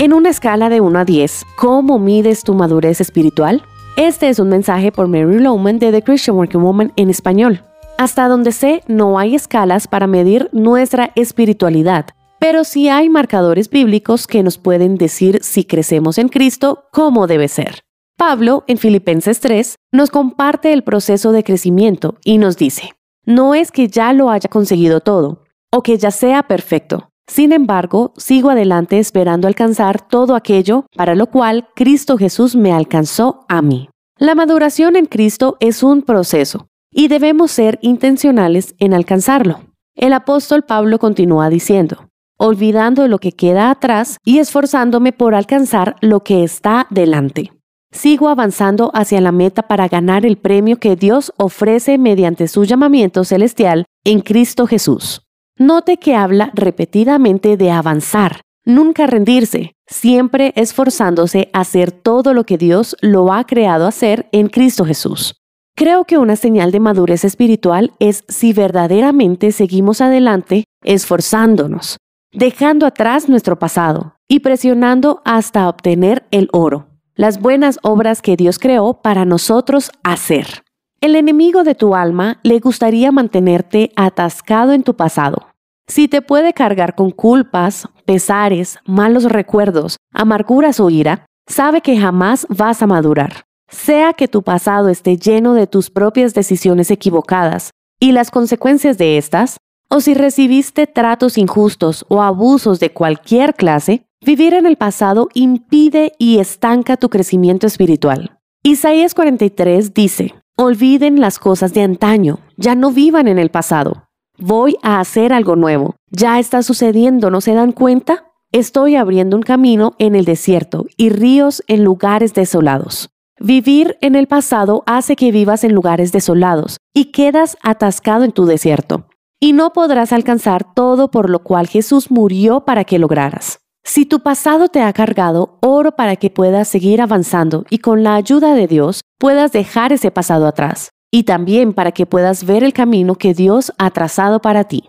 En una escala de 1 a 10, ¿cómo mides tu madurez espiritual? Este es un mensaje por Mary Lowman de The Christian Working Woman en español. Hasta donde sé, no hay escalas para medir nuestra espiritualidad, pero sí hay marcadores bíblicos que nos pueden decir si crecemos en Cristo como debe ser. Pablo, en Filipenses 3, nos comparte el proceso de crecimiento y nos dice, no es que ya lo haya conseguido todo o que ya sea perfecto, sin embargo, sigo adelante esperando alcanzar todo aquello para lo cual Cristo Jesús me alcanzó a mí. La maduración en Cristo es un proceso y debemos ser intencionales en alcanzarlo. El apóstol Pablo continúa diciendo, olvidando lo que queda atrás y esforzándome por alcanzar lo que está delante. Sigo avanzando hacia la meta para ganar el premio que Dios ofrece mediante su llamamiento celestial en Cristo Jesús. Note que habla repetidamente de avanzar, nunca rendirse, siempre esforzándose a hacer todo lo que Dios lo ha creado hacer en Cristo Jesús. Creo que una señal de madurez espiritual es si verdaderamente seguimos adelante esforzándonos, dejando atrás nuestro pasado y presionando hasta obtener el oro, las buenas obras que Dios creó para nosotros hacer. El enemigo de tu alma le gustaría mantenerte atascado en tu pasado. Si te puede cargar con culpas, pesares, malos recuerdos, amarguras o ira, sabe que jamás vas a madurar. Sea que tu pasado esté lleno de tus propias decisiones equivocadas y las consecuencias de estas, o si recibiste tratos injustos o abusos de cualquier clase, vivir en el pasado impide y estanca tu crecimiento espiritual. Isaías 43 dice, Olviden las cosas de antaño, ya no vivan en el pasado. Voy a hacer algo nuevo. Ya está sucediendo, ¿no se dan cuenta? Estoy abriendo un camino en el desierto y ríos en lugares desolados. Vivir en el pasado hace que vivas en lugares desolados y quedas atascado en tu desierto. Y no podrás alcanzar todo por lo cual Jesús murió para que lograras. Si tu pasado te ha cargado, oro para que puedas seguir avanzando y con la ayuda de Dios puedas dejar ese pasado atrás y también para que puedas ver el camino que Dios ha trazado para ti.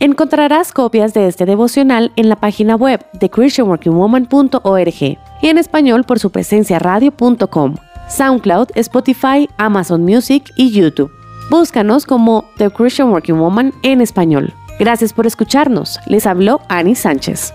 Encontrarás copias de este devocional en la página web de christianworkingwoman.org y en español por su presencia radio.com, SoundCloud, Spotify, Amazon Music y YouTube. Búscanos como The Christian Working Woman en español. Gracias por escucharnos. Les habló Annie Sánchez.